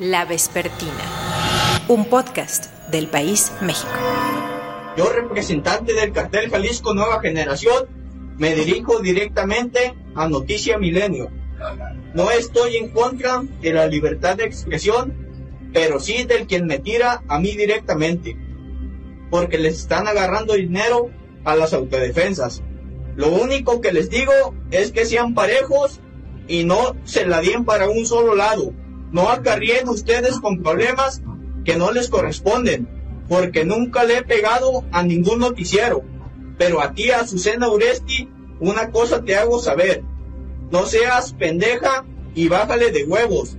La Vespertina, un podcast del País México. Yo, representante del cartel Jalisco Nueva Generación, me dirijo directamente a Noticia Milenio. No estoy en contra de la libertad de expresión, pero sí del quien me tira a mí directamente, porque les están agarrando dinero a las autodefensas. Lo único que les digo es que sean parejos y no se la den para un solo lado. No acarrien ustedes con problemas que no les corresponden, porque nunca le he pegado a ningún noticiero. Pero a ti, Azucena Uresti, una cosa te hago saber. No seas pendeja y bájale de huevos,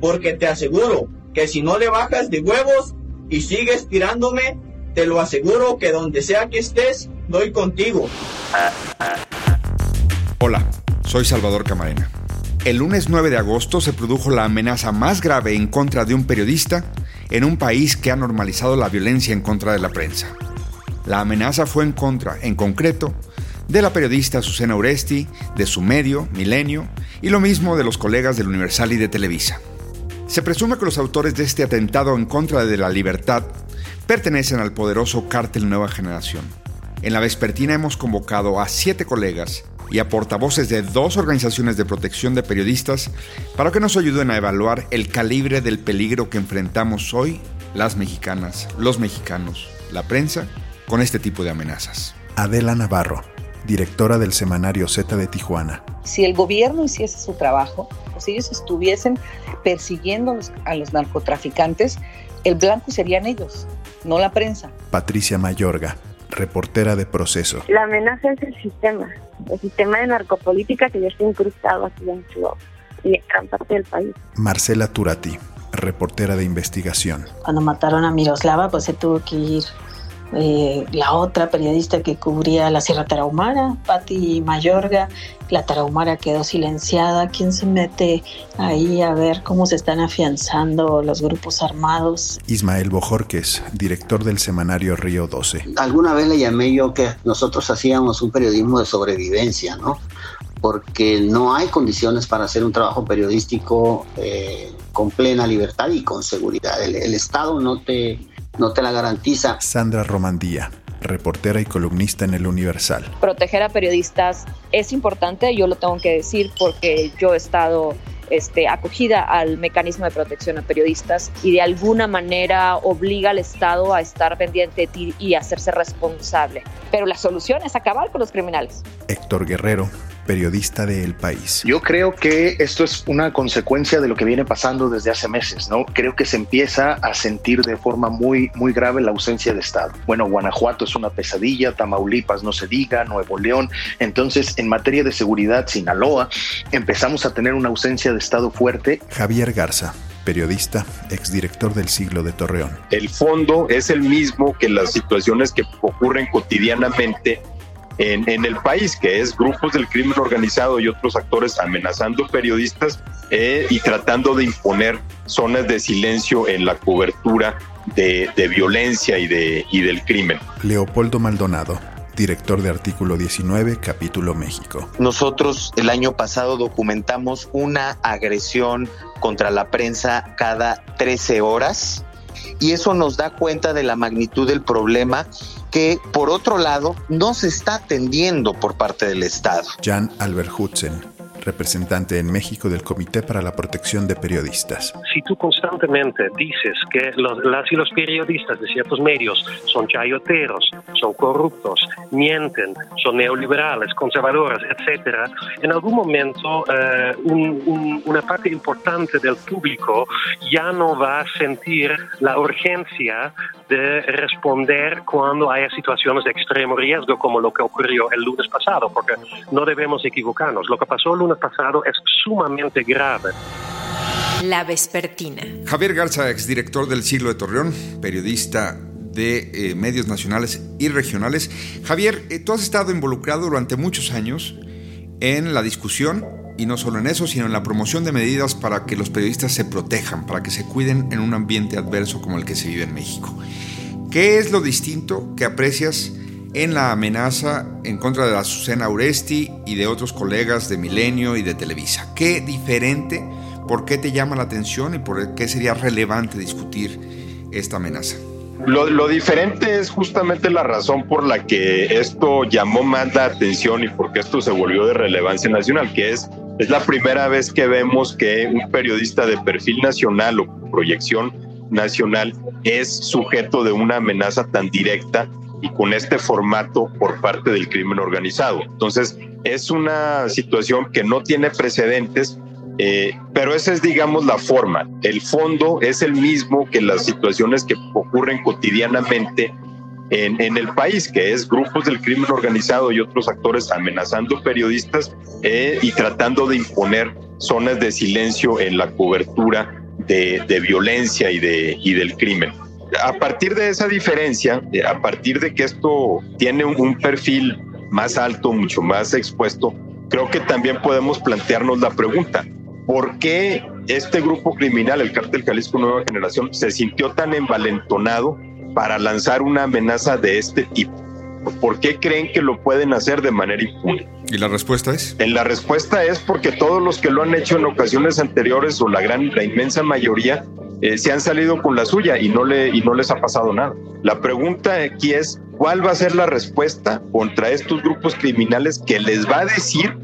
porque te aseguro que si no le bajas de huevos y sigues tirándome, te lo aseguro que donde sea que estés, doy contigo. Hola, soy Salvador Camarena. El lunes 9 de agosto se produjo la amenaza más grave en contra de un periodista en un país que ha normalizado la violencia en contra de la prensa. La amenaza fue en contra, en concreto, de la periodista Susana Uresti, de su medio, Milenio, y lo mismo de los colegas del Universal y de Televisa. Se presume que los autores de este atentado en contra de la libertad pertenecen al poderoso cártel Nueva Generación. En la vespertina hemos convocado a siete colegas y a portavoces de dos organizaciones de protección de periodistas para que nos ayuden a evaluar el calibre del peligro que enfrentamos hoy las mexicanas, los mexicanos, la prensa, con este tipo de amenazas. Adela Navarro, directora del semanario Z de Tijuana. Si el gobierno hiciese su trabajo, o si ellos estuviesen persiguiendo a los narcotraficantes, el blanco serían ellos, no la prensa. Patricia Mayorga, reportera de Proceso. La amenaza es el sistema, el sistema de narcopolítica que ya está incrustado aquí en Chihuahua y en gran parte del país. Marcela Turati, reportera de investigación. Cuando mataron a Miroslava, pues se tuvo que ir eh, la otra periodista que cubría la Sierra Tarahumara, Patti Mayorga, la Tarahumara quedó silenciada. ¿Quién se mete ahí a ver cómo se están afianzando los grupos armados? Ismael Bojorques, director del semanario Río 12. Alguna vez le llamé yo que nosotros hacíamos un periodismo de sobrevivencia, ¿no? Porque no hay condiciones para hacer un trabajo periodístico eh, con plena libertad y con seguridad. el Estado no te no te la garantiza. Sandra Romandía, reportera y columnista en el Universal. Proteger a periodistas es importante, yo lo tengo que decir porque yo he estado este, acogida al mecanismo de protección a periodistas y de alguna manera obliga al Estado a estar pendiente de ti y a hacerse responsable. Pero la solución es acabar con los criminales. Héctor Guerrero, periodista de El País. Yo creo que esto es una consecuencia de lo que viene pasando desde hace meses, ¿no? Creo que se empieza a sentir de forma muy, muy grave la ausencia de Estado. Bueno, Guanajuato es una pesadilla, Tamaulipas no se diga, Nuevo León. Entonces, en materia de seguridad, Sinaloa, empezamos a tener una ausencia de Estado fuerte. Javier Garza, periodista, exdirector del siglo de Torreón. El fondo es el mismo que las situaciones que ocurren cotidianamente en, el país, que es grupos del crimen organizado y otros actores amenazando periodistas eh, y tratando de imponer zonas de silencio en la cobertura de, violencia y, de, y del crimen. Leopoldo Maldonado, director de Artículo 19, Capítulo México. Nosotros el año pasado documentamos una agresión contra la prensa cada 13 horas y eso nos da cuenta de la magnitud del problema que, por otro lado, no se está atendiendo por parte del Estado. Jan Albert Hudson, representante en México del Comité para la Protección de Periodistas. Si tú constantemente dices que los, las y los periodistas de ciertos medios son chayoteros, son corruptos, mienten, son neoliberales, conservadores, etcétera, en algún momento eh, una parte importante del público ya no va a sentir la urgencia de responder cuando haya situaciones de extremo riesgo como lo que ocurrió el lunes pasado, porque no debemos equivocarnos. Lo que pasó el lunes pasado es sumamente grave. La Vespertina. Javier Garza, exdirector del Siglo de Torreón, periodista de eh, medios nacionales y regionales. Javier, eh, tú has estado involucrado durante muchos años en la discusión y no solo en eso, sino en la promoción de medidas para que los periodistas se protejan, para que se cuiden en un ambiente adverso como el que se vive en México. ¿Qué es lo distinto que aprecias en la amenaza en contra de la Azucena Uresti y de otros colegas de Milenio y de Televisa? ¿Qué diferente ¿Por qué te llama la atención y por qué sería relevante discutir esta amenaza? Lo, diferente es justamente la razón por la que esto llamó más la atención y por qué esto se volvió de relevancia nacional, que es, es la primera vez que vemos que un periodista de perfil nacional o proyección nacional es sujeto de una amenaza tan directa y con este formato por parte del crimen organizado. Entonces, es una situación que no tiene precedentes, eh, pero esa es, digamos, la forma. El fondo es el mismo que las situaciones que ocurren cotidianamente en, en, el país, que es grupos del crimen organizado y otros actores amenazando periodistas eh, y tratando de imponer zonas de silencio en la cobertura de, violencia y, de, y del crimen. A partir de esa diferencia, eh, a partir de que esto tiene un, un perfil más alto, mucho más expuesto, creo que también podemos plantearnos la pregunta, ¿por qué este grupo criminal, el Cártel Jalisco Nueva Generación, se sintió tan envalentonado para lanzar una amenaza de este tipo? ¿Por qué creen que lo pueden hacer de manera impune? ¿Y la respuesta es? En la respuesta es porque todos los que lo han hecho en ocasiones anteriores o la gran, la inmensa mayoría eh, se han salido con la suya y no, le, y no les ha pasado nada. La pregunta aquí es, ¿cuál va a ser la respuesta contra estos grupos criminales que les va a decir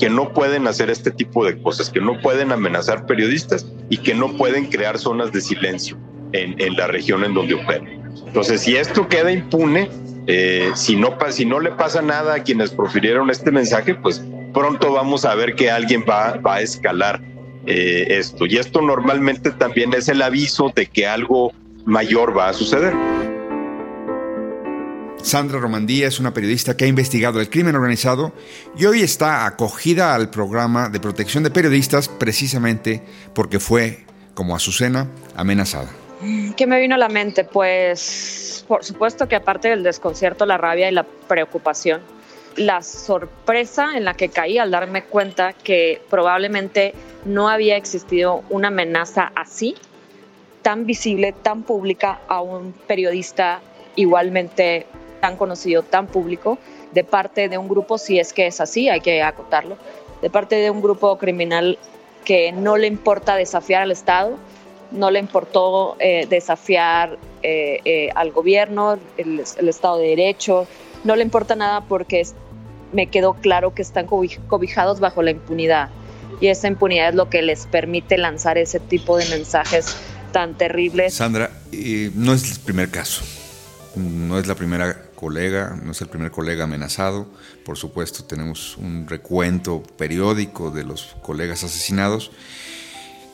que no pueden hacer este tipo de cosas, que no pueden amenazar periodistas y que no pueden crear zonas de silencio en, en la región en donde operan? Entonces, si esto queda impune, eh, si, no, si no le pasa nada a quienes profirieron este mensaje, pues pronto vamos a ver que alguien va, va a escalar eh, esto. Y esto normalmente también es el aviso de que algo mayor va a suceder. Sandra Romandía es una periodista que ha investigado el crimen organizado y hoy está acogida al programa de protección de periodistas precisamente porque fue, como Azucena, amenazada. ¿Qué me vino a la mente? Pues por supuesto que aparte del desconcierto, la rabia y la preocupación, la sorpresa en la que caí al darme cuenta que probablemente no había existido una amenaza así, tan visible, tan pública a un periodista igualmente tan conocido, tan público, de parte de un grupo, si es que es así, hay que acotarlo, de parte de un grupo criminal que no le importa desafiar al Estado, no le importó eh, desafiar eh, eh, al gobierno, el, el, Estado de Derecho, no le importa nada porque me quedó claro que están cobijados bajo la impunidad y esa impunidad es lo que les permite lanzar ese tipo de mensajes tan terribles. Sandra, no es el primer caso, no es la primera colega, no es el primer colega amenazado, por supuesto tenemos un recuento periódico de los colegas asesinados.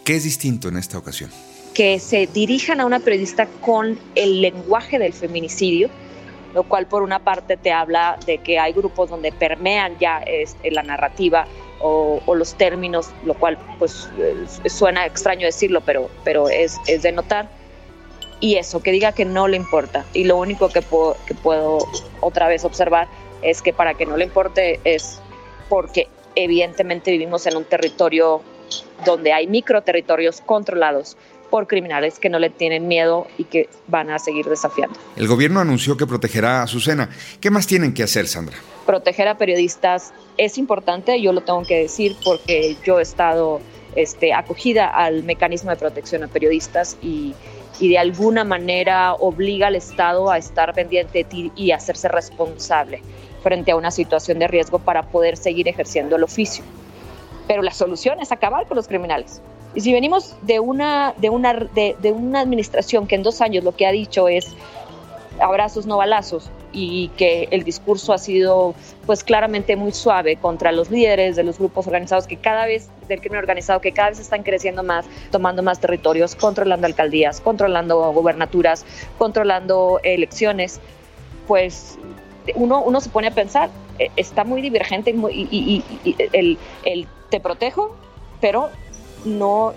¿Qué es distinto en esta ocasión? que se dirijan a una periodista con el lenguaje del feminicidio, lo cual por una parte te habla de que hay grupos donde permean ya este, la narrativa o, o, los términos, lo cual pues suena extraño decirlo, pero, pero es, es de notar. Y eso, que diga que no le importa. Y lo único que puedo, que puedo otra vez observar es que para que no le importe es porque evidentemente vivimos en un territorio donde hay microterritorios controlados por criminales que no le tienen miedo y que van a seguir desafiando. El gobierno anunció que protegerá a Azucena. ¿Qué más tienen que hacer, Sandra? Proteger a periodistas es importante, yo lo tengo que decir porque yo he estado este, acogida al mecanismo de protección a periodistas y, y de alguna manera obliga al Estado a estar pendiente de ti y hacerse responsable frente a una situación de riesgo para poder seguir ejerciendo el oficio. Pero la solución es acabar con los criminales. Y si venimos de una, de una, de, de una administración que en dos años lo que ha dicho es abrazos no balazos y que el discurso ha sido pues claramente muy suave contra los líderes de los grupos organizados que cada vez del crimen organizado que cada vez están creciendo más, tomando más territorios, controlando alcaldías, controlando gobernaturas, controlando elecciones, pues uno, uno se pone a pensar, está muy divergente y, el te protejo, pero no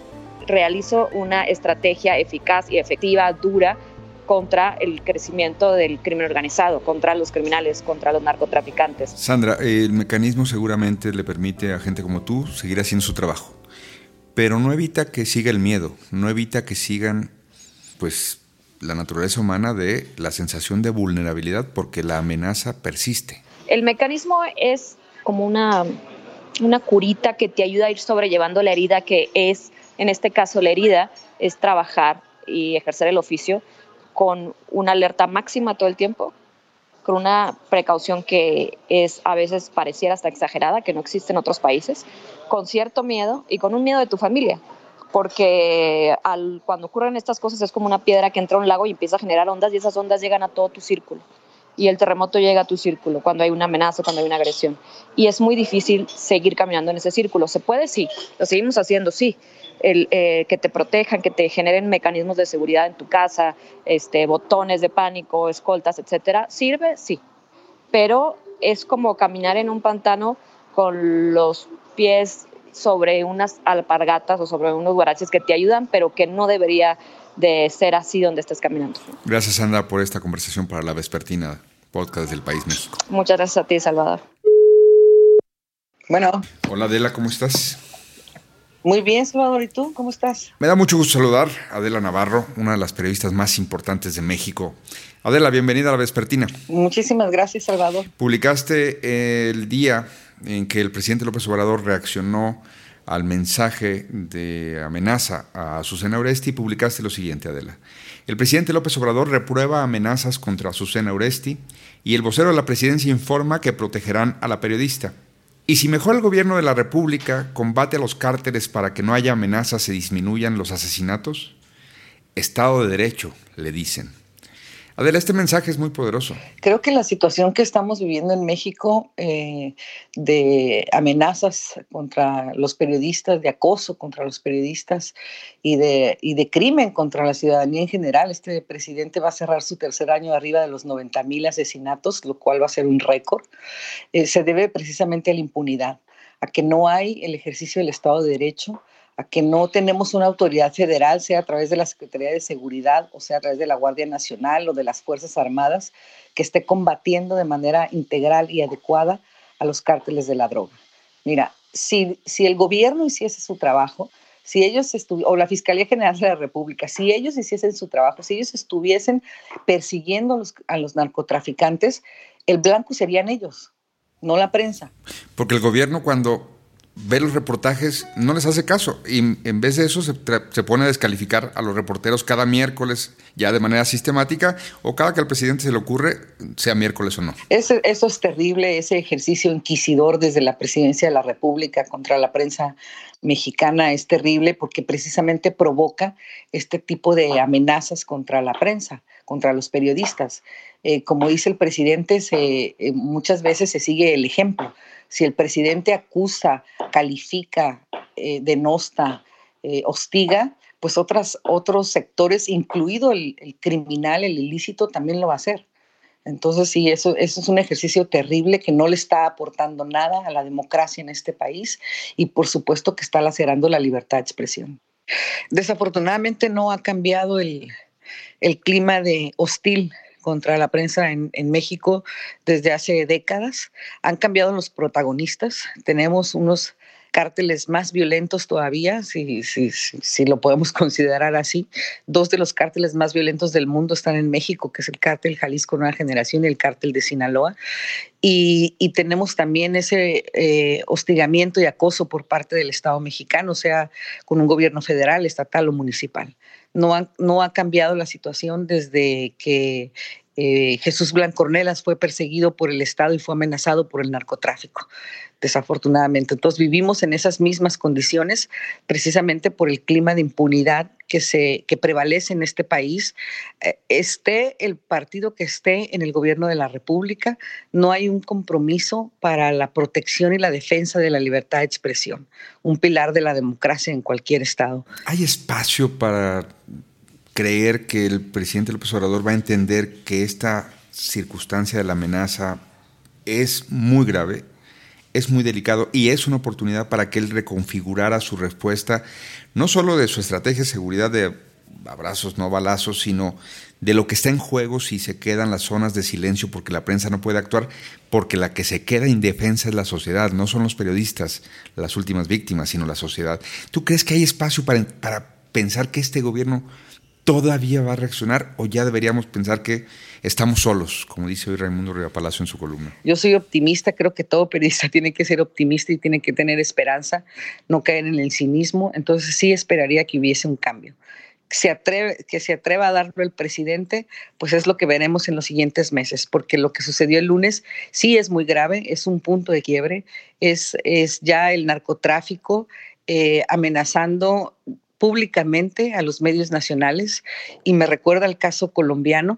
realizo una estrategia eficaz y efectiva, dura, contra el crecimiento del crimen organizado, contra los criminales, contra los narcotraficantes. Sandra, el mecanismo seguramente le permite a gente como tú seguir haciendo su trabajo, pero no evita que siga el miedo, no evita que sigan, pues, la naturaleza humana de la sensación de vulnerabilidad porque la amenaza persiste. El mecanismo es como una una curita que te ayuda a ir sobrellevando la herida que es En este caso, la herida es trabajar y ejercer el oficio con una alerta máxima todo el tiempo, con una precaución que es a veces pareciera hasta exagerada, que no existe en otros países, con cierto miedo y con un miedo de tu familia, porque al, cuando ocurren estas cosas es como una piedra que entra a un lago y empieza a generar ondas y esas ondas llegan a todo tu círculo y el terremoto llega a tu círculo cuando hay una amenaza, cuando hay una agresión. Y es muy difícil seguir caminando en ese círculo. ¿Se puede? Sí. Lo seguimos haciendo, sí. El, eh, que te protejan, que te generen mecanismos de seguridad en tu casa, este, botones de pánico, escoltas, etcétera, sirve, sí. Pero es como caminar en un pantano con los pies sobre unas alpargatas o sobre unos guaraches que te ayudan, pero que no debería de ser así donde estés caminando. Gracias, Sandra, por esta conversación para la Vespertina, podcast del País México. Muchas gracias a ti, Salvador. Bueno. Hola, Adela, ¿cómo estás? Muy bien, Salvador. ¿Y tú? ¿Cómo estás? Me da mucho gusto saludar a Adela Navarro, una de las periodistas más importantes de México. Adela, bienvenida a la Vespertina. Muchísimas gracias, Salvador. Publicaste el día en que el presidente López Obrador reaccionó al mensaje de amenaza a Susana Oresti publicaste lo siguiente, Adela. El presidente López Obrador reprueba amenazas contra Susana Oresti y el vocero de la presidencia informa que protegerán a la periodista. Y si mejor el gobierno de la República combate a los cárteles para que no haya amenazas y disminuyan los asesinatos, Estado de Derecho, le dicen. Adela, este mensaje es muy poderoso. Creo que la situación que estamos viviendo en México eh, de amenazas contra los periodistas, de acoso contra los periodistas y de, crimen contra la ciudadanía en general, este presidente va a cerrar su tercer año arriba de los 90 mil asesinatos, lo cual va a ser un récord, eh, se debe precisamente a la impunidad, a que no hay el ejercicio del Estado de Derecho, a que no tenemos una autoridad federal, sea a través de la Secretaría de Seguridad o sea a través de la Guardia Nacional o de las Fuerzas Armadas, que esté combatiendo de manera integral y adecuada a los cárteles de la droga. Mira, si, si el gobierno hiciese su trabajo, si ellos o la Fiscalía General de la República, si ellos hiciesen su trabajo, si ellos estuviesen persiguiendo a los, a los narcotraficantes, el blanco serían ellos, no la prensa. Porque el gobierno cuando ve los reportajes, no les hace caso. Y en vez de eso se, pone a descalificar a los reporteros cada miércoles, ya de manera sistemática, o cada que al presidente se le ocurre, sea miércoles o no. Eso, es terrible, ese ejercicio inquisidor desde la presidencia de la República contra la prensa mexicana es terrible porque precisamente provoca este tipo de amenazas contra la prensa, contra los periodistas. Eh, como dice el presidente, se, eh, muchas veces se sigue el ejemplo si el presidente acusa, califica, eh, denosta, eh, hostiga, pues otras, otros sectores, incluido el, criminal, el ilícito, también lo va a hacer. Entonces, sí, eso, eso es un ejercicio terrible que no le está aportando nada a la democracia en este país y por supuesto que está lacerando la libertad de expresión. Desafortunadamente no ha cambiado el, el clima de hostil contra la prensa en, México desde hace décadas. Han cambiado los protagonistas. Tenemos unos cárteles más violentos todavía, si, si, si, lo podemos considerar así. Dos de los cárteles más violentos del mundo están en México, que es el cártel Jalisco Nueva Generación y el cártel de Sinaloa. Y, tenemos también ese eh, hostigamiento y acoso por parte del Estado mexicano, sea con un gobierno federal, estatal o municipal. No ha, no ha cambiado la situación desde que eh, Jesús Blancornelas fue perseguido por el Estado y fue amenazado por el narcotráfico, desafortunadamente. Entonces vivimos en esas mismas condiciones precisamente por el clima de impunidad que, prevalece en este país. Eh, esté el partido que esté en el gobierno de la República, no hay un compromiso para la protección y la defensa de la libertad de expresión, un pilar de la democracia en cualquier Estado. ¿Hay espacio para creer que el presidente López Obrador va a entender que esta circunstancia de la amenaza es muy grave, es muy delicado y es una oportunidad para que él reconfigurara su respuesta, no solo de su estrategia de seguridad de abrazos, no balazos, sino de lo que está en juego si se quedan las zonas de silencio porque la prensa no puede actuar, porque la que se queda indefensa es la sociedad, no son los periodistas las últimas víctimas, sino la sociedad. ¿Tú crees que hay espacio para, para pensar que este gobierno todavía va a reaccionar o ya deberíamos pensar que estamos solos, como dice hoy Raimundo Río Palacio en su columna? Yo soy optimista, creo que todo periodista tiene que ser optimista y tiene que tener esperanza, no caer en el cinismo, entonces sí esperaría que hubiese un cambio. Que se atreva a darlo el presidente, pues es lo que veremos en los siguientes meses, porque lo que sucedió el lunes sí es muy grave, es un punto de quiebre, es, es ya el narcotráfico eh, amenazando públicamente a los medios nacionales y me recuerda el caso colombiano.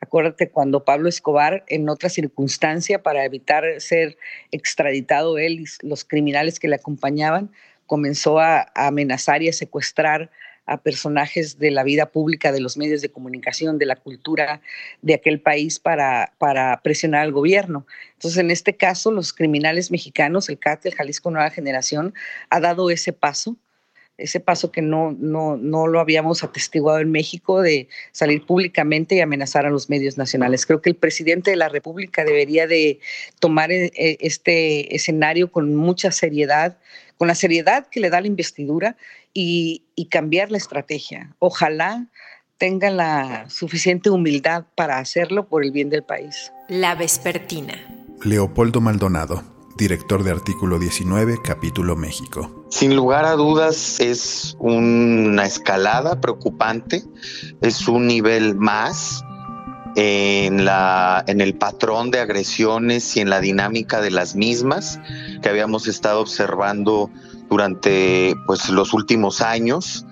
Acuérdate cuando Pablo Escobar, en otra circunstancia, para evitar ser extraditado él y los criminales que le acompañaban, comenzó a, amenazar y a secuestrar a personajes de la vida pública, de los medios de comunicación, de la cultura de aquel país para, para presionar al gobierno. Entonces, en este caso, los criminales mexicanos, el cártel Jalisco Nueva Generación, ha dado ese paso ese paso que no, no, no lo habíamos atestiguado en México de salir públicamente y amenazar a los medios nacionales. Creo que el presidente de la República debería de tomar eh, eh, este escenario con mucha seriedad, con la seriedad que le da la investidura y, y cambiar la estrategia. Ojalá tenga la suficiente humildad para hacerlo por el bien del país. La Vespertina. Leopoldo Maldonado director de artículo 19, capítulo México. Sin lugar a dudas es una escalada preocupante, es un nivel más en, la, en el patrón de agresiones y en la dinámica de las mismas que habíamos estado observando durante pues, los últimos años.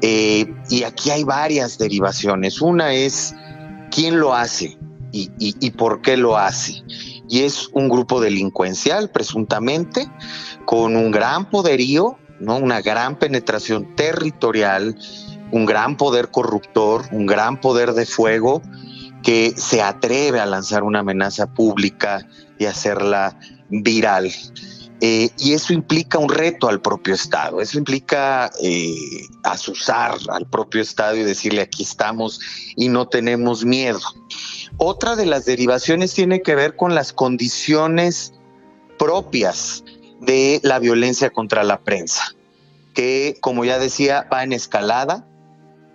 Eh, y aquí hay varias derivaciones. Una es quién lo hace y, y por qué lo hace y es un grupo delincuencial presuntamente con un gran poderío, ¿no? una gran penetración territorial, un gran poder corruptor, un gran poder de fuego que se atreve a lanzar una amenaza pública y hacerla viral. Eh, y eso implica un reto al propio Estado, eso implica eh, asusar al propio Estado y decirle aquí estamos y no tenemos miedo. Otra de las derivaciones tiene que ver con las condiciones propias de la violencia contra la prensa, que como ya decía va en escalada,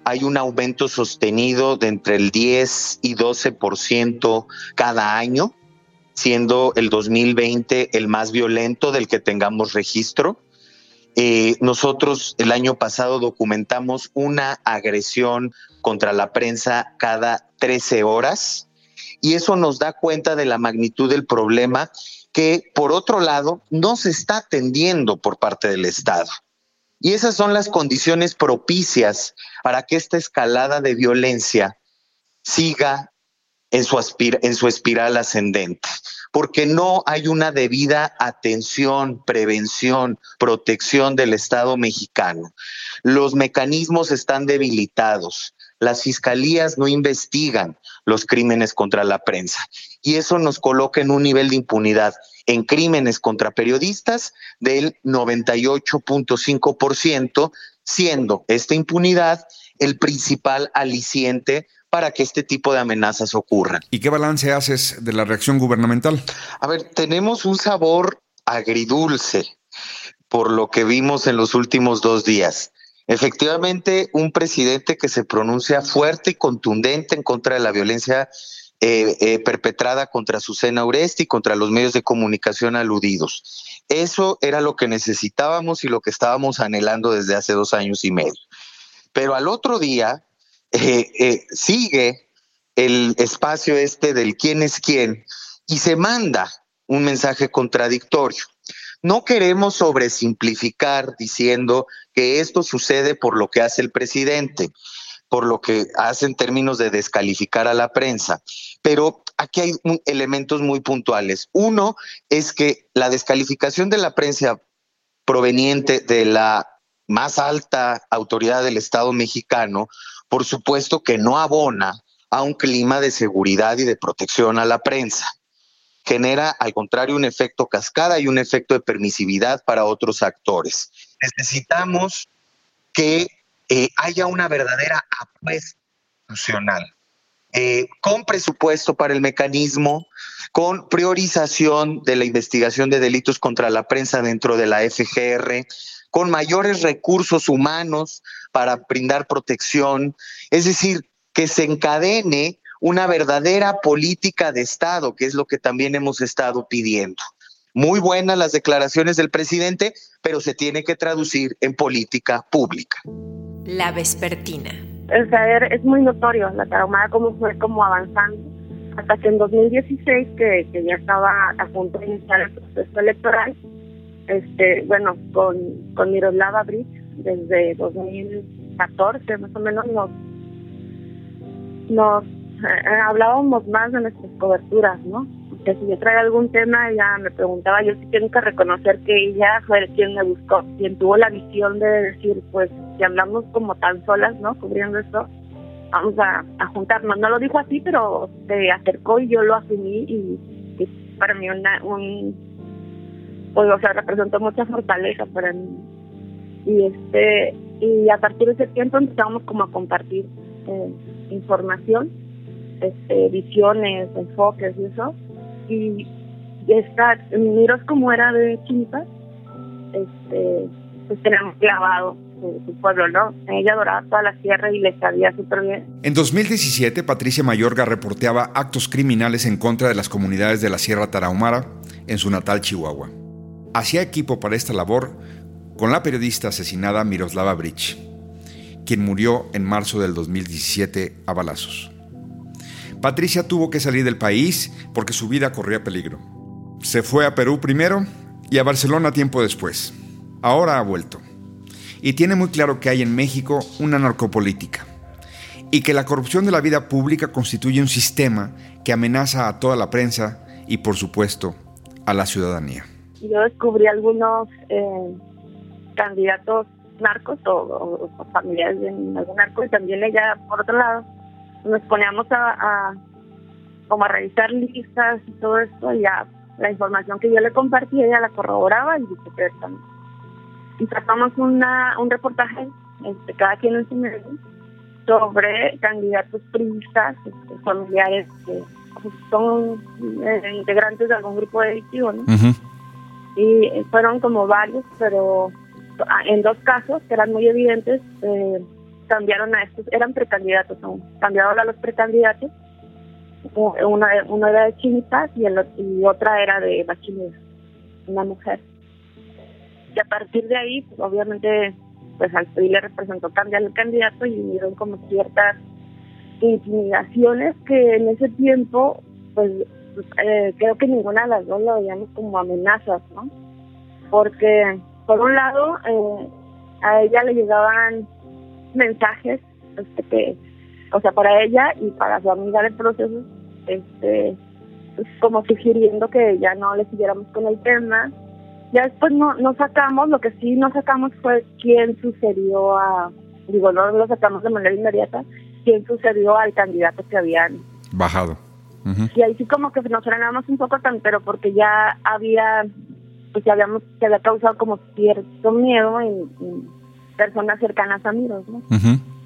hay un aumento sostenido de entre el 10 y 12% cada año, siendo el 2020 el más violento del que tengamos registro. Eh, nosotros el año pasado documentamos una agresión contra la prensa cada 13 horas y eso nos da cuenta de la magnitud del problema que, por otro lado, no se está atendiendo por parte del Estado. Y esas son las condiciones propicias para que esta escalada de violencia siga en su, espiral ascendente, porque no hay una debida atención, prevención, protección del Estado mexicano. Los mecanismos están debilitados, las fiscalías no investigan los crímenes contra la prensa. Y eso nos coloca en un nivel de impunidad en crímenes contra periodistas del 98.5%, siendo esta impunidad el principal aliciente para que este tipo de amenazas ocurran. ¿Y qué balance haces de la reacción gubernamental? A ver, tenemos un sabor agridulce por lo que vimos en los últimos dos días. Efectivamente, un presidente que se pronuncia fuerte y contundente en contra de la violencia eh, eh, perpetrada contra Susana Uresti y contra los medios de comunicación aludidos. Eso era lo que necesitábamos y lo que estábamos anhelando desde hace dos años y medio. Pero al otro día eh, sigue el espacio este del quién es quién y se manda un mensaje contradictorio. No queremos sobresimplificar diciendo que esto sucede por lo que hace el presidente, por lo que hace en términos de descalificar a la prensa, pero aquí hay elementos muy puntuales. Uno es que la descalificación de la prensa proveniente de la más alta autoridad del Estado mexicano, por supuesto que no abona a un clima de seguridad y de protección a la prensa genera al contrario un efecto cascada y un efecto de permisividad para otros actores. Necesitamos que eh, haya una verdadera apuesta institucional, eh, con presupuesto para el mecanismo, con priorización de la investigación de delitos contra la prensa dentro de la FGR, con mayores recursos humanos para brindar protección, es decir, que se encadene una verdadera política de Estado, que es lo que también hemos estado pidiendo. Muy buenas las declaraciones del presidente, pero se tiene que traducir en política pública. La vespertina. O sea, es muy notorio la traumada como fue como avanzando hasta que en 2016 que, que ya estaba a punto de iniciar el proceso electoral, este, bueno, con, con Miroslava Bridge, desde 2014 más o menos nos, nos eh, hablábamos más de nuestras coberturas, ¿no? Que si yo traía algún tema, ella me preguntaba, yo sí tengo que reconocer que ella fue quien me buscó, quien tuvo la visión de decir, pues, si hablamos como tan solas, ¿no? Cubriendo esto, vamos a, juntarnos. No lo dijo así, pero se acercó y yo lo asumí y, para mí una, un, pues, o sea, representó mucha fortaleza para mí. Y este y a partir de ese tiempo empezamos como a compartir eh, información, este, visiones, enfoques y eso. Y esta, miros como era de Chinipas, este, pues tenemos clavado su, pueblo, ¿no? Ella adoraba toda la sierra y le sabía súper bien. En 2017, Patricia Mayorga reporteaba actos criminales en contra de las comunidades de la Sierra Tarahumara en su natal Chihuahua. Hacía equipo para esta labor con la periodista asesinada Miroslava Bridge, quien murió en marzo del 2017 a balazos. Patricia tuvo que salir del país porque su vida corría peligro. Se fue a Perú primero y a Barcelona tiempo después. Ahora ha vuelto y tiene muy claro que hay en México una narcopolítica y que la corrupción de la vida pública constituye un sistema que amenaza a toda la prensa y por supuesto a la ciudadanía. Yo descubrí algunos eh, candidatos narcos o, familiares de algún narco y también ella por otro lado nos poníamos a, como a revisar listas y todo esto y ya la información que yo le compartí ella la corroboraba y viceversa y tratamos una, un reportaje, este, cada quien en su medio, sobre candidatos priistas, este, familiares que son eh, integrantes de algún grupo delictivo, ¿no? Y fueron como varios, pero en dos casos que eran muy evidentes, eh, cambiaron a estos, eran precandidatos aún, cambiaron a los precandidatos. Una, uno era de Chinitas y, el, y otra era de Bachiller, una mujer y a partir de ahí, pues, obviamente, pues al PRI le representó cambiar el candidato y vinieron como ciertas intimidaciones que en ese tiempo, pues, eh, creo que ninguna de las dos lo veíamos como amenazas, ¿no? Porque, por un lado, eh, a ella le llegaban mensajes, este, que, o sea, para ella y para su amiga del proceso, este, pues, como sugiriendo que ya no le siguiéramos con el tema, ya después no, no sacamos, lo que sí no sacamos fue quién sucedió a, digo, no lo sacamos de manera inmediata, quién sucedió al candidato que habían bajado. Y ahí sí como que nos frenamos un poco tan, pero porque ya había, pues ya habíamos, se había causado como cierto miedo en, personas cercanas a mí, ¿no?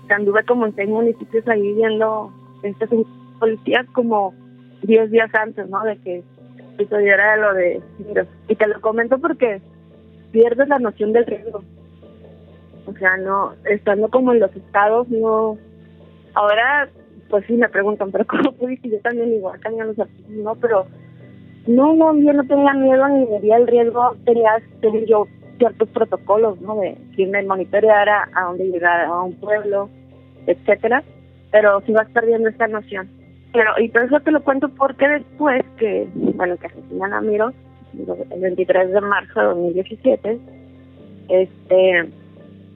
Anduve como en seis municipios ahí viendo policías como diez días antes, ¿no? De que episodio era lo de Y te lo comento porque pierdes la noción del riesgo. O sea, no, estando como en los estados, no. Ahora, pues sí me preguntan, pero ¿cómo pudiste? Yo también igual tenía los no, pero no, no, yo no tenía miedo ni medía el riesgo, tenía, tenía yo ciertos protocolos, ¿no? De quién me monitoreara, a dónde llegar a un pueblo, etcétera, pero sí vas perdiendo esta noción. Pero, y todo eso te lo cuento porque después que, bueno, que asesinan a Miro, el 23 de marzo de 2017, este,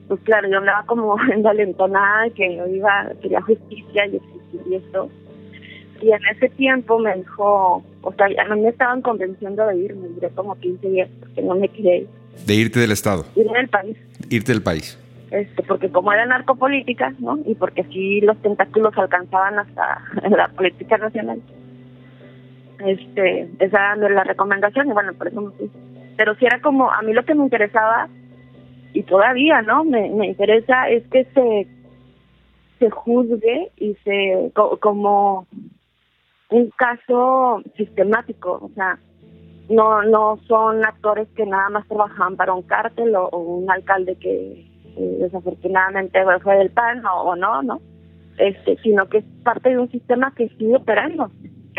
pues claro, yo hablaba como envalentonada que yo iba, quería justicia y y esto. Y en ese tiempo me dijo, o sea, a mí me estaban convenciendo de irme, duré como 15 días porque no me quería ir. De irte del Estado. Irme del país. Irte del país este, porque como era narcopolítica, ¿no? Y porque sí los tentáculos alcanzaban hasta la política nacional. Este, esa era la recomendación y bueno, por eso me fui. Pero sí era como, a mí lo que me interesaba, y todavía, ¿no? Me, me interesa es que se, se juzgue y se, como un caso sistemático, o sea, no no son actores que nada más trabajan para un cártel o, un alcalde que desafortunadamente fue del PAN o, no, ¿no? Este, sino que es parte de un sistema que sigue operando.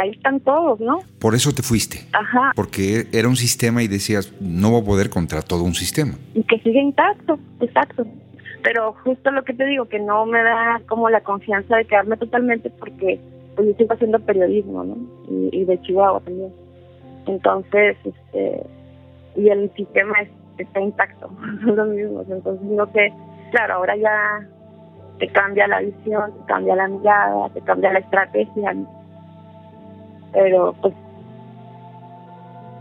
Ahí están todos, ¿no? Por eso te fuiste. Ajá. Porque era un sistema y decías, no voy a poder contra todo un sistema. Y que sigue intacto, exacto. Pero justo lo que te digo, que no me da como la confianza de quedarme totalmente porque pues yo sigo haciendo periodismo, ¿no? Y, y de Chihuahua también. Entonces, este, y el sistema está intacto, son los mismos. Entonces, no sé, claro, ahora ya te cambia la visión, te cambia la mirada, te cambia la estrategia. Pero, pues,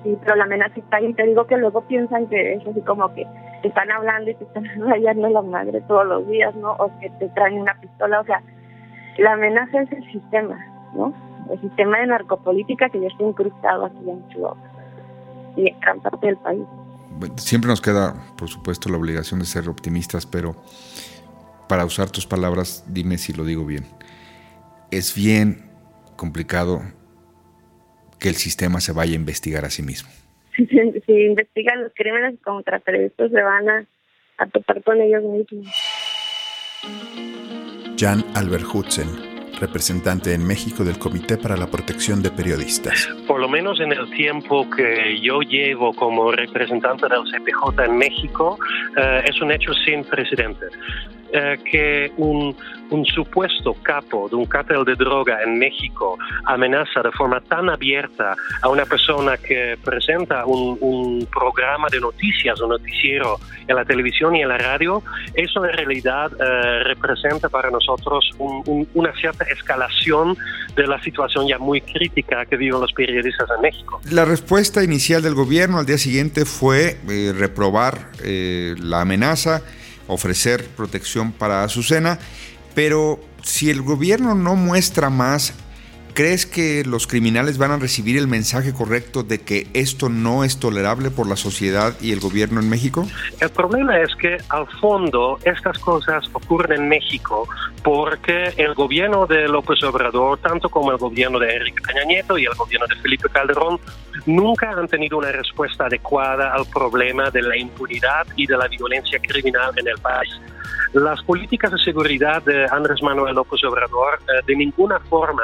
sí, pero la amenaza está ahí. Te digo que luego piensan que es así como que te están hablando y te están rayando la madre todos los días, ¿no? O que te traen una pistola, o sea, la amenaza es el sistema, ¿no? el sistema de narcopolítica que ya está incrustado aquí en Chihuahua y en gran parte del país. Siempre nos queda, por supuesto, la obligación de ser optimistas, pero para usar tus palabras, dime si lo digo bien. Es bien complicado que el sistema se vaya a investigar a sí mismo. si investigan los crímenes contra periodistas, se van a, a topar con ellos mismos. Jan Albert Hudson representante en México del Comité para la Protección de Periodistas. Por lo menos en el tiempo que yo llevo como representante del CPJ en México, eh, es un hecho sin precedentes. Eh, que un, un, supuesto capo de un cártel de droga en México amenaza de forma tan abierta a una persona que presenta un, un programa de noticias, un noticiero en la televisión y en la radio, eso en realidad eh, representa para nosotros una cierta escalación de la situación ya muy crítica que viven los periodistas en México. La respuesta inicial del gobierno al día siguiente fue eh, reprobar la amenaza ofrecer protección para Azucena, pero si el gobierno no muestra más, ¿crees que los criminales van a recibir el mensaje correcto de que esto no es tolerable por la sociedad y el gobierno en México? El problema es que al fondo estas cosas ocurren en México porque el gobierno de López Obrador, tanto como el gobierno de Enrique Peña Nieto y el gobierno de Felipe Calderón, nunca han tenido una respuesta adecuada al problema de la impunidad y de la violencia criminal en el país. Las políticas de seguridad de Andrés Manuel López Obrador eh, de ninguna forma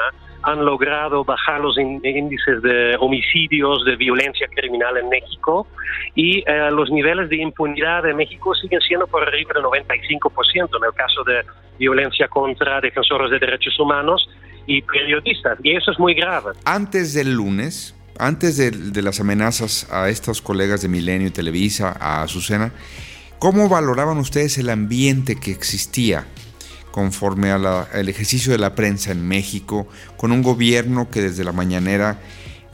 han logrado bajar los índices de homicidios, de violencia criminal en México y eh, los niveles de impunidad en México siguen siendo por arriba del 95% en el caso de violencia contra defensores de derechos humanos y periodistas. Y eso es muy grave. Antes del lunes, antes de, las amenazas a estos colegas de Milenio y Televisa, a Azucena, ¿cómo valoraban ustedes el ambiente que existía conforme al ejercicio de la prensa en México, con un gobierno que desde la mañanera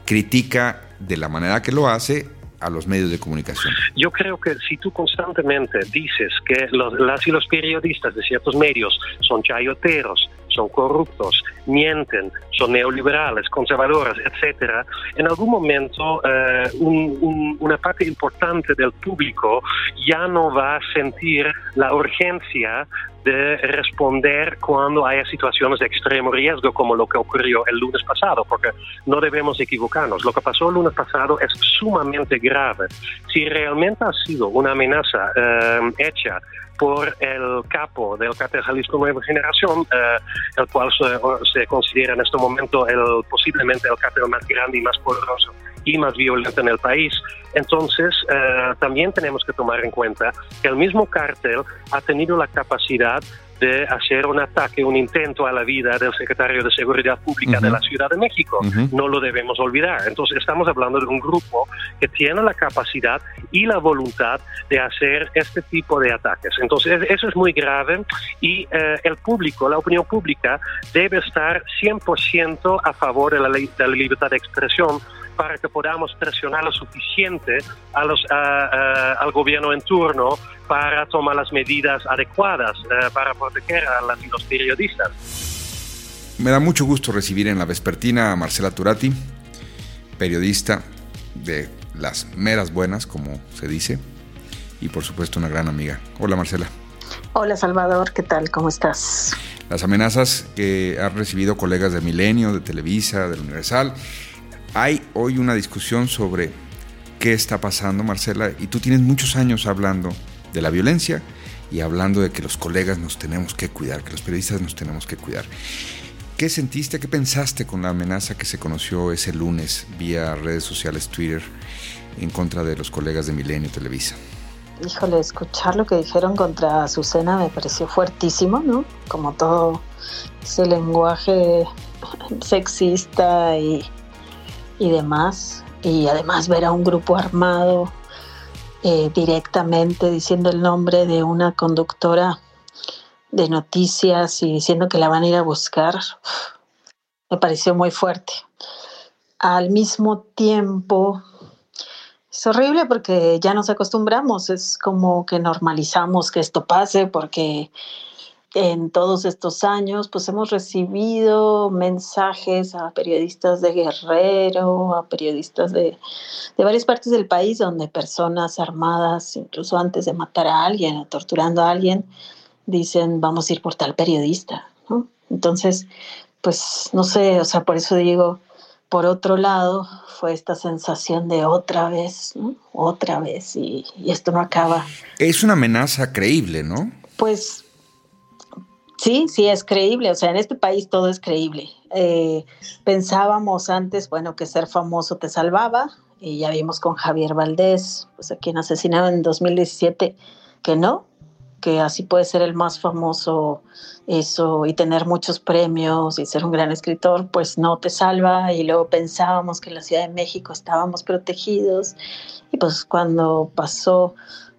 critica de la manera que lo hace a los medios de comunicación? Yo creo que si tú constantemente dices que los, las y los periodistas de ciertos medios son chayoteros, son corruptos, mienten, son neoliberales, conservadores, etcétera, en algún momento eh, una parte importante del público ya no va a sentir la urgencia de responder cuando haya situaciones de extremo riesgo como lo que ocurrió el lunes pasado, porque no debemos equivocarnos. Lo que pasó el lunes pasado es sumamente grave. Si realmente ha sido una amenaza eh, hecha por el capo del cartel Jalisco Nueva Generación, eh, el cual se, considera en este momento el, posiblemente el cartel más grande y más poderoso y más violento en el país. Entonces, eh, también tenemos que tomar en cuenta que el mismo cartel ha tenido la capacidad de hacer un ataque, un intento a la vida del secretario de Seguridad Pública de la Ciudad de México. No lo debemos olvidar. Entonces estamos hablando de un grupo que tiene la capacidad y la voluntad de hacer este tipo de ataques. Entonces eso es muy grave y eh, el público, la opinión pública, debe estar 100% a favor de la, ley, de la libertad de expresión para que podamos presionar lo suficiente a los, al gobierno en turno para tomar las medidas adecuadas eh, para proteger a los periodistas. Me da mucho gusto recibir en la vespertina a Marcela Turati, periodista de las meras buenas, como se dice, y por supuesto una gran amiga. Hola Marcela. Hola Salvador, ¿qué tal? ¿Cómo estás? Las amenazas que han recibido colegas de Milenio, de Televisa, del Universal. Hay hoy una discusión sobre qué está pasando, Marcela, y tú tienes muchos años hablando de la violencia y hablando de que los colegas nos tenemos que cuidar, que los periodistas nos tenemos que cuidar. ¿Qué sentiste, qué pensaste con la amenaza que se conoció ese lunes vía redes sociales, Twitter, en contra de los colegas de Milenio Televisa? Híjole, escuchar lo que dijeron contra Azucena me pareció fuertísimo, ¿no? Como todo ese lenguaje sexista y, y demás. Y además ver a un grupo armado eh, directamente diciendo el nombre de una conductora de noticias y diciendo que la van a ir a buscar, me pareció muy fuerte. Al mismo tiempo, es horrible porque ya nos acostumbramos, es como que normalizamos que esto pase porque en todos estos años pues hemos recibido mensajes a periodistas de Guerrero, a periodistas de, de varias partes del país donde personas armadas, incluso antes de matar a alguien o torturando a alguien, dicen vamos a ir por tal periodista, ¿no? Entonces, pues no sé, o sea, por eso digo, por otro lado, fue esta sensación de otra vez, ¿no? Otra vez, y, y esto no acaba. Es una amenaza creíble, ¿no? Pues sí, sí es creíble, o sea, en este país todo es creíble. Eh, pensábamos antes, bueno, que ser famoso te salvaba, y ya vimos con Javier Valdés, pues a quien asesinaron en 2017, que no, que así puede ser el más famoso eso y tener muchos premios y ser un gran escritor, pues no te salva. Y luego pensábamos que en la Ciudad de México estábamos protegidos. Y pues cuando pasó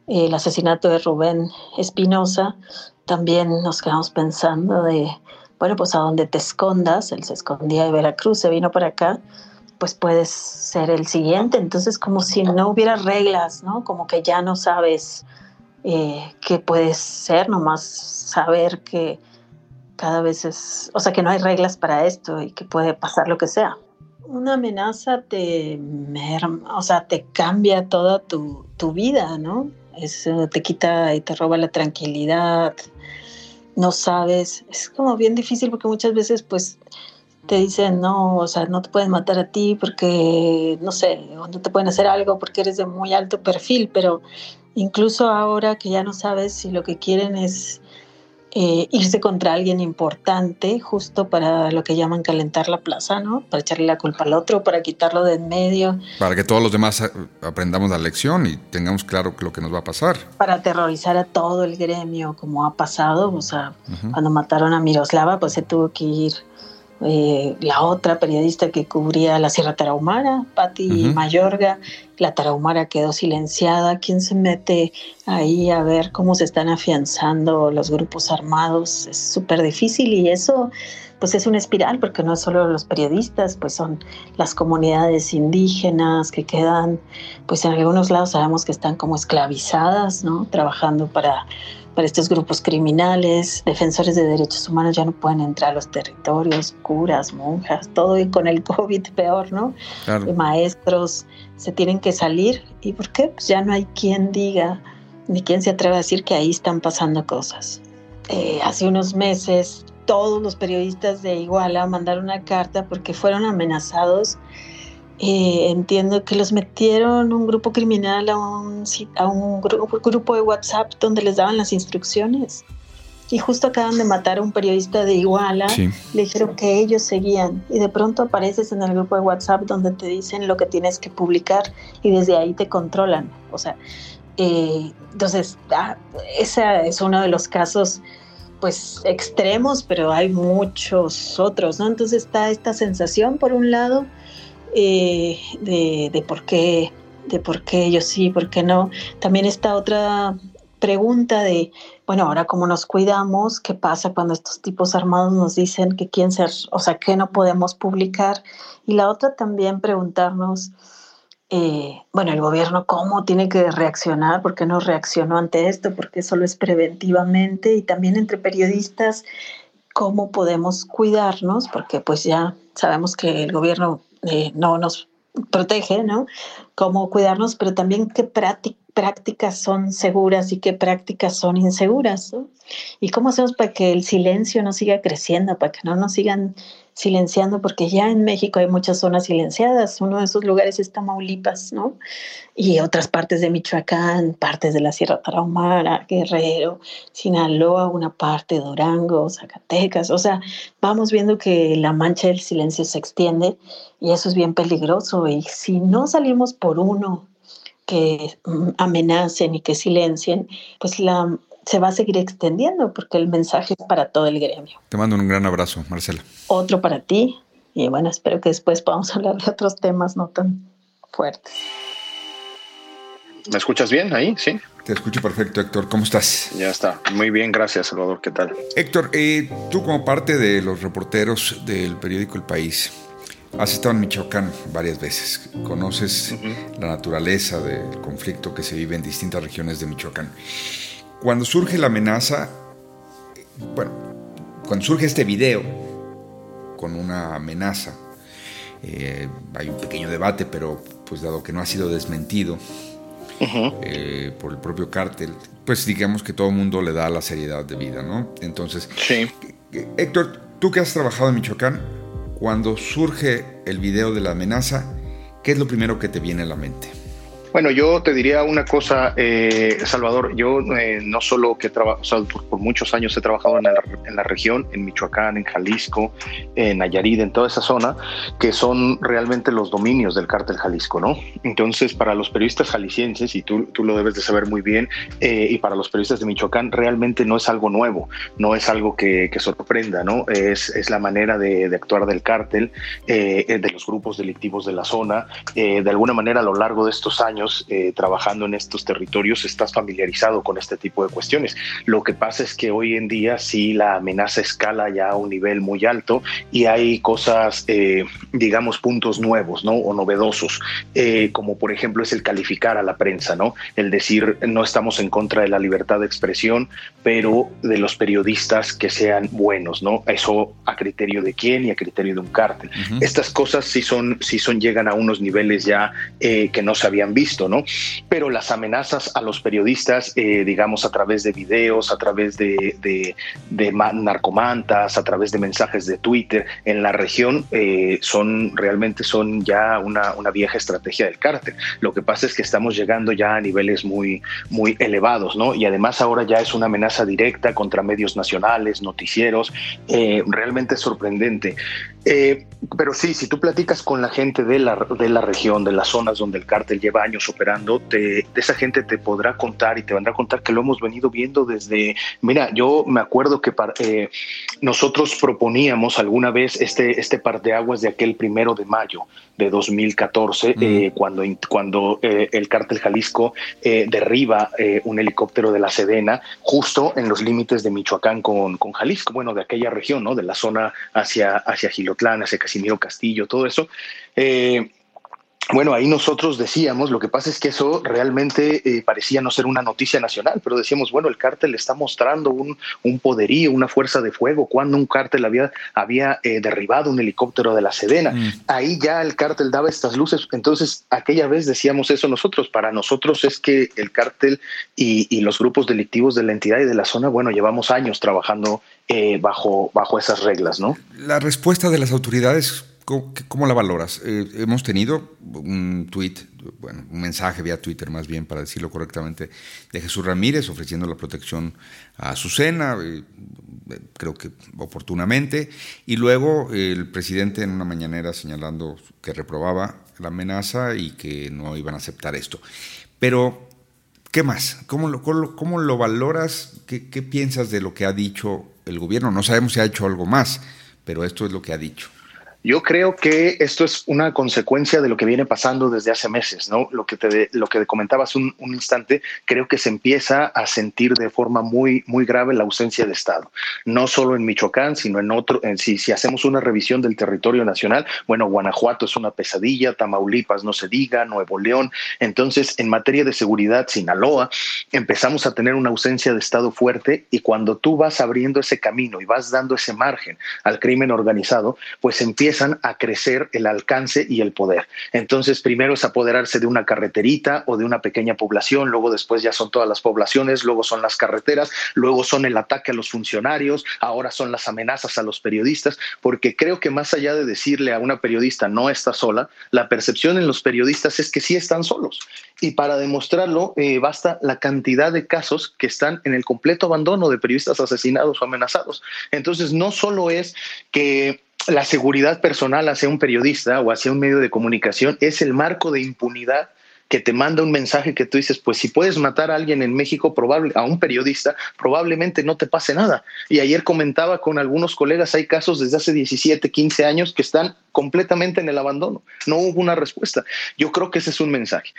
el asesinato de Rubén Espinosa, también nos quedamos pensando de, bueno, pues a donde te escondas, él se escondía de Veracruz, se vino para acá, pues puedes ser el siguiente. Entonces como si no hubiera reglas, ¿no? Como que ya no sabes eh, que puedes ser, nomás saber que cada vez es, o sea, que no hay reglas para esto y que puede pasar lo que sea. Una amenaza te merma, o sea, te cambia toda tu, tu vida, ¿no? Eso te quita y te roba la tranquilidad, no sabes, es como bien difícil porque muchas veces pues te dicen, no, o sea, no te pueden matar a ti porque, no sé, o no te pueden hacer algo porque eres de muy alto perfil, pero incluso ahora que ya no sabes si lo que quieren es eh, irse contra alguien importante, justo para lo que llaman calentar la plaza, ¿no? Para echarle la culpa al otro, para quitarlo de en medio. Para que todos los demás eh, aprendamos la lección y tengamos claro lo que nos va a pasar. Para aterrorizar a todo el gremio, como ha pasado, o sea, cuando mataron a Miroslava, pues se tuvo que ir eh, la otra periodista que cubría la Sierra Tarahumara, Patti Mayorga, la Tarahumara quedó silenciada. ¿Quién se mete ahí a ver cómo se están afianzando los grupos armados? Es súper difícil y eso pues es una espiral porque no es solo los periodistas, pues son las comunidades indígenas que quedan, pues en algunos lados sabemos que están como esclavizadas, ¿no? Trabajando para para estos grupos criminales, defensores de derechos humanos ya no pueden entrar a los territorios, curas, monjas, todo y con el COVID peor, ¿no? Maestros se tienen que salir. ¿Y por qué? Pues ya no hay quien diga, ni quien se atreva a decir que ahí están pasando cosas. Eh, hace unos meses todos los periodistas de Iguala mandaron una carta porque fueron amenazados eh, entiendo que los metieron un grupo criminal a un, a un grupo, grupo de WhatsApp donde les daban las instrucciones. Y justo acaban de matar a un periodista de Iguala, le dijeron que ellos seguían. Y de pronto apareces en el grupo de WhatsApp donde te dicen lo que tienes que publicar y desde ahí te controlan. O sea, eh, entonces, ah, ese es uno de los casos pues extremos, pero hay muchos otros, ¿no? Entonces está esta sensación, por un lado, eh, de, por qué, de por qué ellos sí, por qué no. También está otra pregunta de, bueno, ahora cómo nos cuidamos, qué pasa cuando estos tipos armados nos dicen que quién ser, o sea, que no podemos publicar. Y la otra también preguntarnos, eh, bueno, el gobierno cómo tiene que reaccionar, por qué no reaccionó ante esto, porque solo es preventivamente y también entre periodistas, cómo podemos cuidarnos, porque pues ya sabemos que el gobierno eh, no nos protege, ¿no? Cómo cuidarnos, pero también qué prácticas son seguras y qué prácticas son inseguras. ¿Y cómo hacemos para que el silencio no siga creciendo, para que no nos sigan silenciando? Porque ya en México hay muchas zonas silenciadas. Uno de esos lugares es Tamaulipas, ¿no? Y otras partes de Michoacán, partes de la Sierra Tarahumara, Guerrero, Sinaloa, una parte, Durango, Zacatecas. O sea, vamos viendo que la mancha del silencio se extiende y eso es bien peligroso. Y si no salimos por uno que mm, amenacen y que silencien, pues la, se va a seguir extendiendo porque el mensaje es para todo el gremio. Te mando un gran abrazo, Marcela. Otro para ti y bueno, espero que después podamos hablar de otros temas no tan fuertes. ¿Me escuchas bien ahí? Sí. Te escucho perfecto, Héctor. ¿Cómo estás? Ya está. Muy bien, gracias, Salvador. ¿Qué tal? Héctor, eh, tú como parte de los reporteros del periódico El País, Has estado en Michoacán varias veces, conoces la naturaleza del conflicto que se vive en distintas regiones de Michoacán. Cuando surge la amenaza, bueno, cuando surge este video con una amenaza, eh, hay un pequeño debate, pero pues dado que no ha sido desmentido eh, por el propio cártel, pues digamos que todo el mundo le da la seriedad de vida, ¿no? Entonces, Héctor, tú que has trabajado en Michoacán, cuando surge el video de la amenaza, ¿qué es lo primero que te viene a la mente? Bueno, yo te diría una cosa, eh, Salvador. Yo eh, no solo que trabajo, por, muchos años he trabajado en la, en la, región, en Michoacán, en Jalisco, en Nayarit, en toda esa zona, que son realmente los dominios del cártel Jalisco, ¿no? Entonces, para los periodistas jaliscienses, y tú, tú lo debes de saber muy bien, eh, y para los periodistas de Michoacán, realmente no es algo nuevo, no es algo que, que sorprenda, ¿no? Es, es la manera de, de actuar del cártel, de los grupos delictivos de la zona. de alguna manera, a lo largo de estos años, eh, trabajando en estos territorios estás familiarizado con este tipo de cuestiones. Lo que pasa es que hoy en día sí la amenaza escala ya a un nivel muy alto y hay cosas, eh, digamos, puntos nuevos, ¿no? O novedosos, eh, como por ejemplo es el calificar a la prensa, ¿no? El decir no estamos en contra de la libertad de expresión, pero de los periodistas que sean buenos, ¿no? Eso a criterio de quién y a criterio de un cártel. Estas cosas sí son, sí son, llegan a unos niveles ya que no se habían visto Pero las amenazas a los periodistas, eh, digamos, a través de videos, a través de, narcomantas, a través de mensajes de Twitter en la región, eh, son realmente son ya una, una, vieja estrategia del cártel. Lo que pasa es que estamos llegando ya a niveles muy, muy elevados, ¿no? Y además ahora ya es una amenaza directa contra medios nacionales, noticieros, eh, realmente sorprendente. Pero sí, si tú platicas con la gente de la, de la región, de las zonas donde el cártel lleva años operando, te, esa gente te podrá contar y te vendrá a contar que lo hemos venido viendo desde, mira, yo me acuerdo que eh, nosotros proponíamos alguna vez este, este par de aguas de aquel primero de mayo de 2014, eh, cuando, cuando eh, el cártel Jalisco derriba un helicóptero de la Sedena justo en los límites de Michoacán con, con Jalisco, bueno, de aquella región, ¿no? De la zona hacia, hacia Gilotlán, hacia Casimiro Castillo, todo eso. Bueno, ahí nosotros decíamos, lo que pasa es que eso realmente eh, parecía no ser una noticia nacional, pero decíamos, bueno, el cártel está mostrando un, un poderío, una fuerza de fuego, cuando un cártel había, había eh, derribado un helicóptero de la Sedena. Mm. Ahí ya el cártel daba estas luces, entonces aquella vez decíamos eso nosotros, para nosotros es que el cártel y, y los grupos delictivos de la entidad y de la zona, bueno, llevamos años trabajando eh, bajo, bajo esas reglas, ¿no? La respuesta de las autoridades ¿Cómo, la valoras? Eh, hemos tenido un tweet, bueno, un mensaje vía Twitter más bien, para decirlo correctamente, de Jesús Ramírez ofreciendo la protección a Azucena, eh, creo que oportunamente, y luego el presidente en una mañanera señalando que reprobaba la amenaza y que no iban a aceptar esto. Pero, ¿qué más? ¿Cómo lo, cómo lo valoras? ¿Qué, ¿Qué piensas de lo que ha dicho el gobierno? No sabemos si ha hecho algo más, pero esto es lo que ha dicho. Yo creo que esto es una consecuencia de lo que viene pasando desde hace meses, ¿no? Lo que te, lo que comentabas un, un, instante, creo que se empieza a sentir de forma muy, muy grave la ausencia de Estado. No solo en Michoacán, sino en otro, en, si, si hacemos una revisión del territorio nacional, bueno, Guanajuato es una pesadilla, Tamaulipas no se diga, Nuevo León. Entonces, en materia de seguridad, Sinaloa, empezamos a tener una ausencia de Estado fuerte y cuando tú vas abriendo ese camino y vas dando ese margen al crimen organizado, pues empieza empiezan a crecer el alcance y el poder. Entonces, primero es apoderarse de una carreterita o de una pequeña población, luego después ya son todas las poblaciones, luego son las carreteras, luego son el ataque a los funcionarios, ahora son las amenazas a los periodistas, porque creo que más allá de decirle a una periodista no está sola, la percepción en los periodistas es que sí están solos. Y para demostrarlo, eh, basta la cantidad de casos que están en el completo abandono de periodistas asesinados o amenazados. Entonces, no solo es que la seguridad personal hacia un periodista o hacia un medio de comunicación es el marco de impunidad que te manda un mensaje que tú dices, pues si puedes matar a alguien en México, probable, a un periodista, probablemente no te pase nada. Y ayer comentaba con algunos colegas, hay casos desde hace 17, 15 años que están completamente en el abandono. No hubo una respuesta. Yo creo que ese es un mensaje.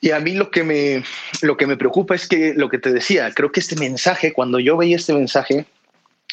Y a mí lo que me, lo que me preocupa es que lo que te decía, creo que este mensaje, cuando yo veía este mensaje,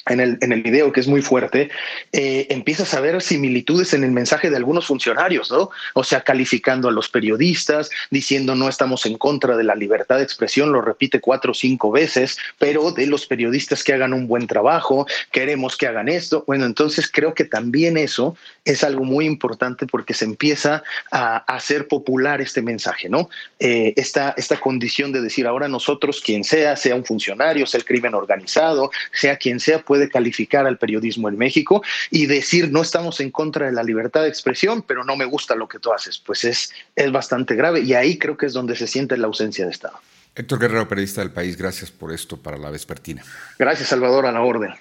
en el, en el video, que es muy fuerte, eh, empiezas a ver similitudes en el mensaje de algunos funcionarios, ¿no? O sea, calificando a los periodistas, diciendo no estamos en contra de la libertad de expresión, lo repite cuatro o cinco veces, pero de los periodistas que hagan un buen trabajo, queremos que hagan esto. Bueno, entonces creo que también eso es algo muy importante porque se empieza a, hacer popular este mensaje, ¿no? Eh, esta, esta condición de decir ahora nosotros, quien sea, sea un funcionario, sea el crimen organizado, sea quien sea, puede calificar al periodismo en México y decir no estamos en contra de la libertad de expresión, pero no me gusta lo que tú haces. Pues es, es bastante grave y ahí creo que es donde se siente la ausencia de Estado. Héctor Guerrero, periodista del país, gracias por esto para la vespertina. Gracias, Salvador, a la orden.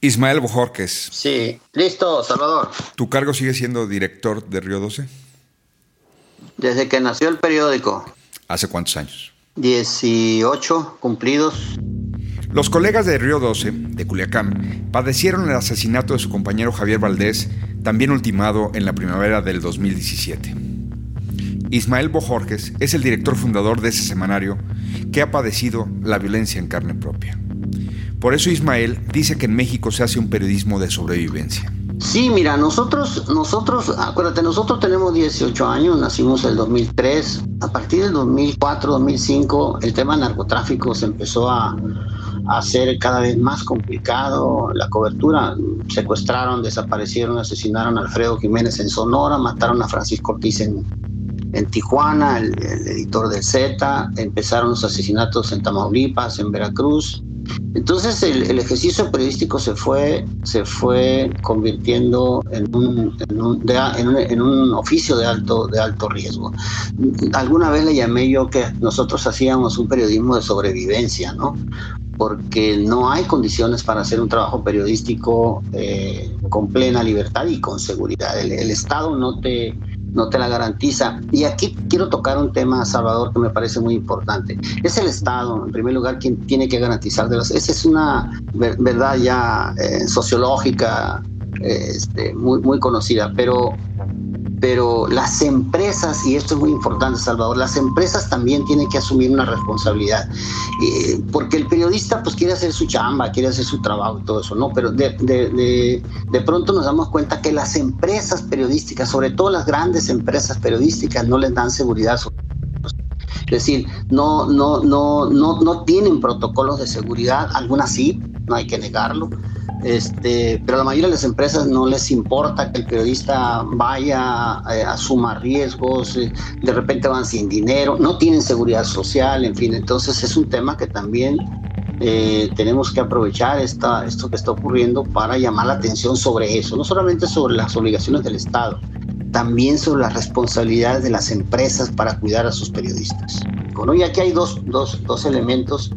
Ismael Bojorques. Sí, listo, Salvador. ¿Tu cargo sigue siendo director de Río 12? Desde que nació el periódico. ¿Hace cuántos años? 18 cumplidos. Los colegas de Río 12, de Culiacán, padecieron el asesinato de su compañero Javier Valdés, también ultimado en la primavera del 2017. Ismael Bojorges es el director fundador de ese semanario que ha padecido la violencia en carne propia. Por eso Ismael dice que en México se hace un periodismo de sobrevivencia. Sí, mira, nosotros, nosotros, acuérdate, nosotros tenemos 18 años, nacimos en el 2003. A partir del 2004, 2005, el tema narcotráfico se empezó a, a ser cada vez más complicado la cobertura. Secuestraron, desaparecieron, asesinaron a Alfredo Jiménez en Sonora, mataron a Francisco Ortiz en, en Tijuana, el, el editor del Z, empezaron los asesinatos en Tamaulipas, en Veracruz, entonces el, el, ejercicio periodístico se fue, se fue convirtiendo en un, en un, de, en, un, en un, oficio de alto, de alto riesgo. Alguna vez le llamé yo que nosotros hacíamos un periodismo de sobrevivencia, ¿no? Porque no hay condiciones para hacer un trabajo periodístico eh, con plena libertad y con seguridad. El, Estado no te, no te la garantiza. Y aquí quiero tocar un tema, Salvador, que me parece muy importante. Es el Estado, en primer lugar, quien tiene que garantizar de las... Esa es una verdad ya eh, sociológica eh, este, muy, muy conocida, pero pero las empresas, y esto es muy importante, Salvador, las empresas también tienen que asumir una responsabilidad, eh, porque el periodista pues quiere hacer su chamba, quiere hacer su trabajo y todo eso, ¿no? Pero de, de, de, de pronto nos damos cuenta que las empresas periodísticas, sobre todo las grandes empresas periodísticas, no les dan seguridad. Es decir, no, no, no, no, no tienen protocolos de seguridad, algunas sí, no hay que negarlo, este, pero a la mayoría de las empresas no les importa que el periodista vaya, eh, asuma riesgos, eh, de repente van sin dinero, no tienen seguridad social, en fin, entonces es un tema que también eh, tenemos que aprovechar esta, esto que está ocurriendo para llamar la atención sobre eso, no solamente sobre las obligaciones del Estado, también sobre las responsabilidades de las empresas para cuidar a sus periodistas. Bueno, y aquí hay dos, dos, dos elementos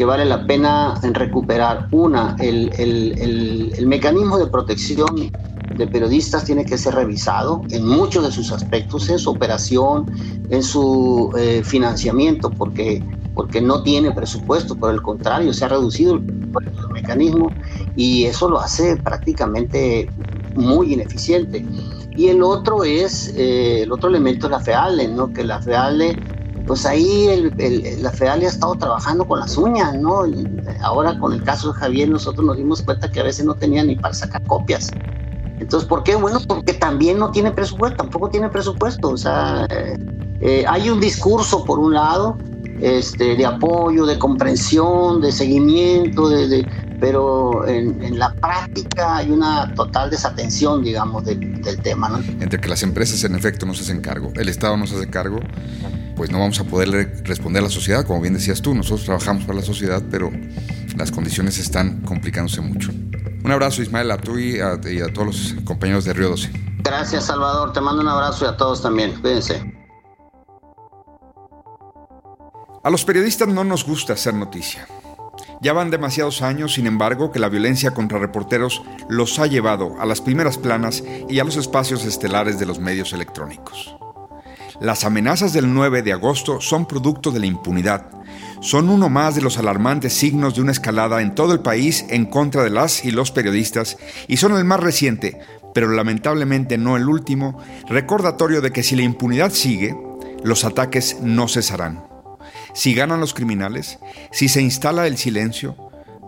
que vale la pena recuperar. Una, el, el, el, el, mecanismo de protección de periodistas tiene que ser revisado en muchos de sus aspectos, en su operación, en su eh, financiamiento, porque, porque no tiene presupuesto, por el contrario, se ha reducido el, el mecanismo y eso lo hace prácticamente muy ineficiente. Y el otro es, eh, el otro elemento es la FEALE, ¿no? que la FEALE pues ahí el, la FEALE ha estado trabajando con las uñas, ¿no? Ahora con el caso de Javier nosotros nos dimos cuenta que a veces no tenía ni para sacar copias. Entonces, ¿por qué? Bueno, porque también no tiene presupuesto, tampoco tiene presupuesto. O sea, eh, eh, hay un discurso, por un lado, este, de apoyo, de comprensión, de seguimiento, de, pero en, la práctica hay una total desatención, digamos, del tema. ¿no? Entre que las empresas en efecto no se hacen cargo, el Estado no se hace cargo, pues no vamos a poder responder a la sociedad, como bien decías tú, nosotros trabajamos para la sociedad, pero las condiciones están complicándose mucho. Un abrazo Ismael a tú y a, y a todos los compañeros de Río 12. Gracias Salvador, te mando un abrazo y a todos también, cuídense. A los periodistas no nos gusta hacer noticia. Ya van demasiados años, sin embargo, que la violencia contra reporteros los ha llevado a las primeras planas y a los espacios estelares de los medios electrónicos. Las amenazas del 9 de agosto son producto de la impunidad. Son uno más de los alarmantes signos de una escalada en todo el país en contra de las y los periodistas y son el más reciente, pero lamentablemente no el último, recordatorio de que si la impunidad sigue, los ataques no cesarán. Si ganan los criminales, si se instala el silencio,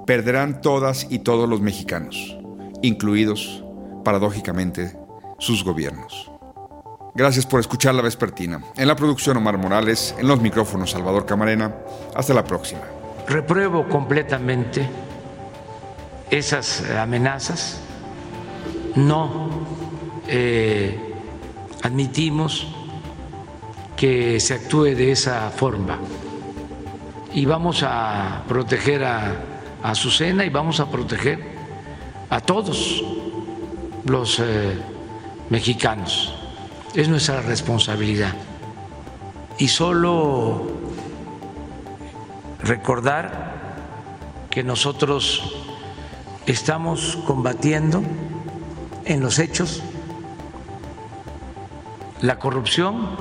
perderán todas y todos los mexicanos, incluidos, paradójicamente, sus gobiernos. Gracias por escuchar La Vespertina. En la producción Omar Morales, en los micrófonos Salvador Camarena. Hasta la próxima. Repruebo completamente esas amenazas. No eh, admitimos que se actúe de esa forma y vamos a proteger a, Azucena y vamos a proteger a todos los eh, mexicanos. Es nuestra responsabilidad. Y solo recordar que nosotros estamos combatiendo en los hechos la corrupción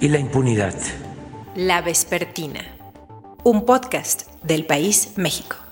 y la impunidad. La Vespertina, un podcast del País México.